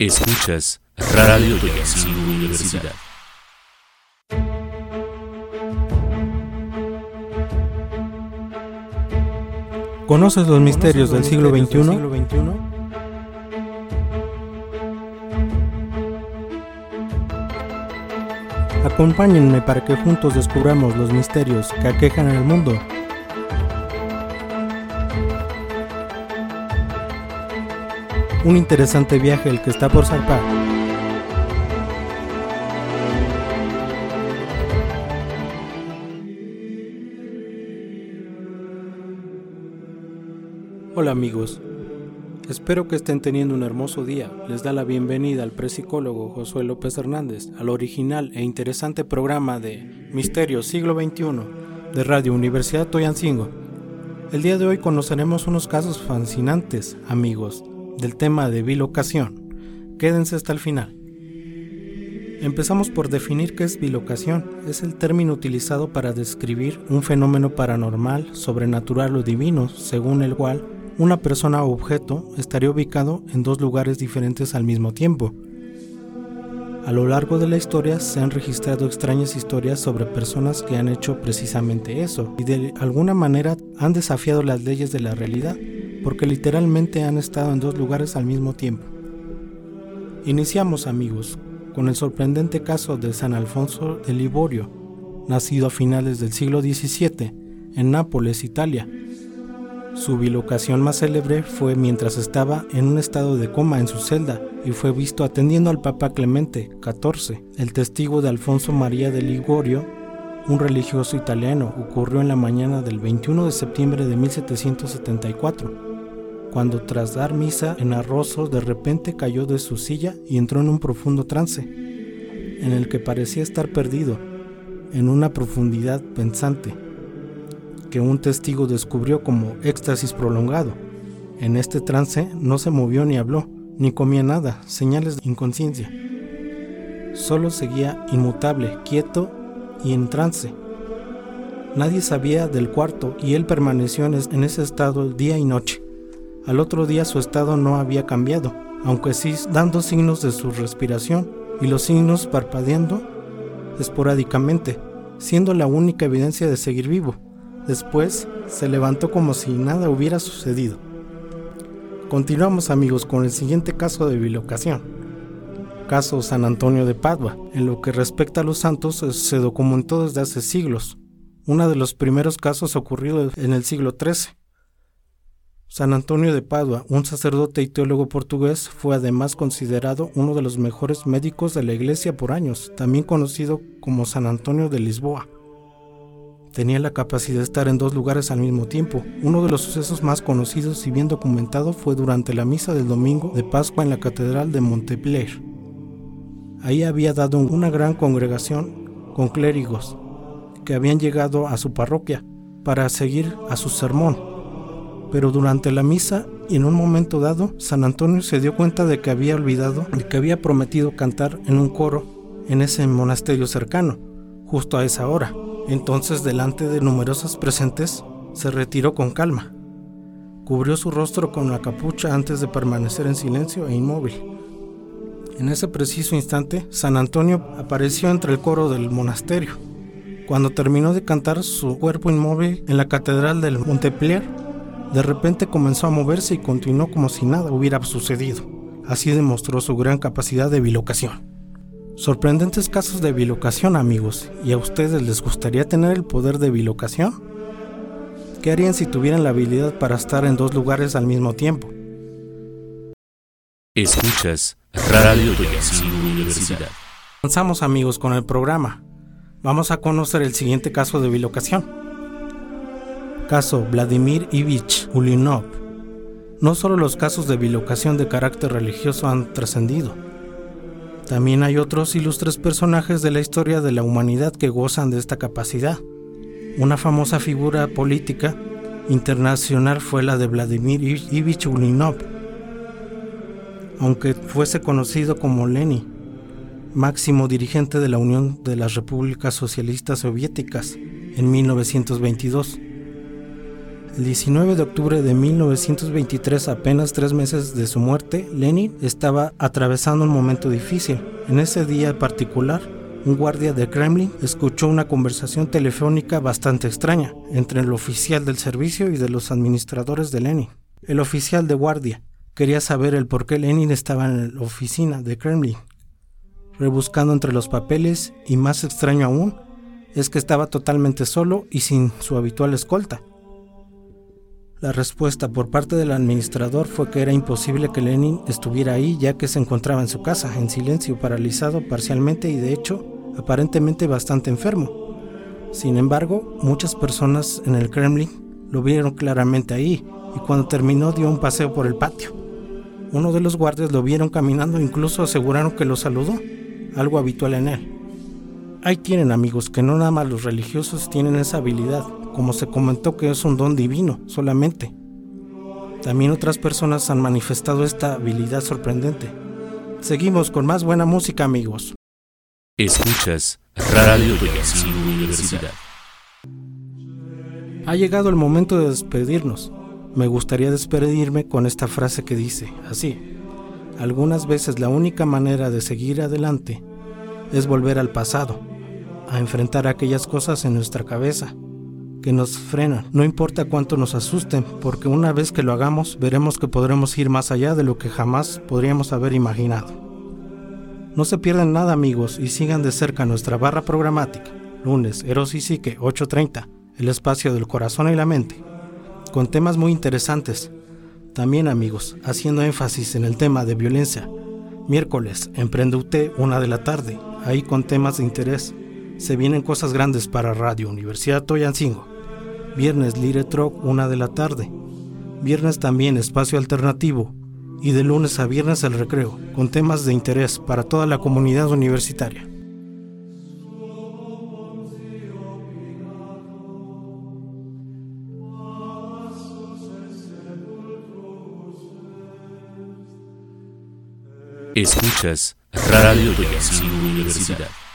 Escuchas Radio Toyancingo Universidad. ¿Conoces los misterios del siglo XXI? Acompáñenme para que juntos descubramos los misterios que aquejan al mundo. Un interesante viaje el que está por zarpar. Hola amigos, espero que estén teniendo un hermoso día. Les da la bienvenida al psicólogo Josué López Hernández al original e interesante programa de Misterios Siglo XXI de Radio Universidad Toyancingo. El día de hoy conoceremos unos casos fascinantes, amigos, del tema de bilocación. Quédense hasta el final. Empezamos por definir qué es bilocación. Es el término utilizado para describir un fenómeno paranormal, sobrenatural o divino, según el cual una persona o objeto estaría ubicado en dos lugares diferentes al mismo tiempo. A lo largo de la historia se han registrado extrañas historias sobre personas que han hecho precisamente eso y de alguna manera han desafiado las leyes de la realidad porque literalmente han estado en dos lugares al mismo tiempo. Iniciamos amigos con el sorprendente caso de San Alfonso de Liborio, nacido a finales del siglo XVII en Nápoles, Italia. Su bilocación más célebre fue mientras estaba en un estado de coma en su celda y fue visto atendiendo al Papa Clemente XIV. El testigo de Alfonso María de Ligorio, un religioso italiano, ocurrió en la mañana del 21 de septiembre de 1774 cuando tras dar misa en Arroso de repente cayó de su silla y entró en un profundo trance, en el que parecía estar perdido, en una profundidad pensante, que un testigo descubrió como éxtasis prolongado. En este trance no se movió ni habló, ni comía nada, señales de inconsciencia. Solo seguía inmutable, quieto y en trance. Nadie sabía del cuarto y él permaneció en ese estado día y noche. Al otro día su estado no había cambiado, aunque sí dando signos de su respiración y los signos parpadeando esporádicamente, siendo la única evidencia de seguir vivo. Después se levantó como si nada hubiera sucedido. Continuamos amigos con el siguiente caso de bilocación. Caso San Antonio de Padua. En lo que respecta a los santos se documentó desde hace siglos. Uno de los primeros casos ocurrido en el siglo XIII. San Antonio de Padua, un sacerdote y teólogo portugués, fue además considerado uno de los mejores médicos de la iglesia por años, también conocido como San Antonio de Lisboa. Tenía la capacidad de estar en dos lugares al mismo tiempo. Uno de los sucesos más conocidos y bien documentado fue durante la misa del domingo de Pascua en la Catedral de Montpellier. Ahí había dado una gran congregación con clérigos que habían llegado a su parroquia para seguir a su sermón pero durante la misa y en un momento dado, San Antonio se dio cuenta de que había olvidado, de que había prometido cantar en un coro en ese monasterio cercano, justo a esa hora. Entonces, delante de numerosos presentes, se retiró con calma. Cubrió su rostro con la capucha antes de permanecer en silencio e inmóvil. En ese preciso instante, San Antonio apareció entre el coro del monasterio. Cuando terminó de cantar su cuerpo inmóvil en la catedral del Montpellier, de repente comenzó a moverse y continuó como si nada hubiera sucedido. Así demostró su gran capacidad de bilocación. Sorprendentes casos de bilocación, amigos. ¿Y a ustedes les gustaría tener el poder de bilocación? ¿Qué harían si tuvieran la habilidad para estar en dos lugares al mismo tiempo? Escuchas Radio Universidad. Avanzamos amigos con el programa. Vamos a conocer el siguiente caso de bilocación caso Vladimir Ivich Ulinov, no solo los casos de bilocación de carácter religioso han trascendido, también hay otros ilustres personajes de la historia de la humanidad que gozan de esta capacidad. Una famosa figura política internacional fue la de Vladimir Ivich Ulinov, aunque fuese conocido como Lenin, máximo dirigente de la Unión de las Repúblicas Socialistas Soviéticas en 1922. El 19 de octubre de 1923, apenas tres meses de su muerte, Lenin estaba atravesando un momento difícil. En ese día particular, un guardia de Kremlin escuchó una conversación telefónica bastante extraña entre el oficial del servicio y de los administradores de Lenin. El oficial de guardia quería saber el por qué Lenin estaba en la oficina de Kremlin. Rebuscando entre los papeles y más extraño aún, es que estaba totalmente solo y sin su habitual escolta. La respuesta por parte del administrador fue que era imposible que Lenin estuviera ahí ya que se encontraba en su casa, en silencio, paralizado parcialmente y de hecho aparentemente bastante enfermo. Sin embargo, muchas personas en el Kremlin lo vieron claramente ahí y cuando terminó dio un paseo por el patio. Uno de los guardias lo vieron caminando e incluso aseguraron que lo saludó, algo habitual en él. Ahí tienen amigos que no nada más los religiosos tienen esa habilidad, como se comentó que es un don divino solamente. También otras personas han manifestado esta habilidad sorprendente. Seguimos con más buena música amigos. Escuchas Radio Toyacingo Universidad. Ha llegado el momento de despedirnos. Me gustaría despedirme con esta frase que dice así. Algunas veces la única manera de seguir adelante es volver al pasado, a enfrentar aquellas cosas en nuestra cabeza que nos frenan. No importa cuánto nos asusten, porque una vez que lo hagamos veremos que podremos ir más allá de lo que jamás podríamos haber imaginado. No se pierdan nada amigos y sigan de cerca nuestra barra programática. Lunes, Eros y Psique, 8.30, el espacio del corazón y la mente, con temas muy interesantes. También amigos, haciendo énfasis en el tema de violencia. Miércoles, Emprende UT, una de la tarde, ahí con temas de interés. Se vienen cosas grandes para Radio Universidad Toyancingo. Viernes Lire Troc, una de la tarde. Viernes también Espacio Alternativo. Y de lunes a viernes el recreo, con temas de interés para toda la comunidad universitaria. Escuchas Radio Universidad.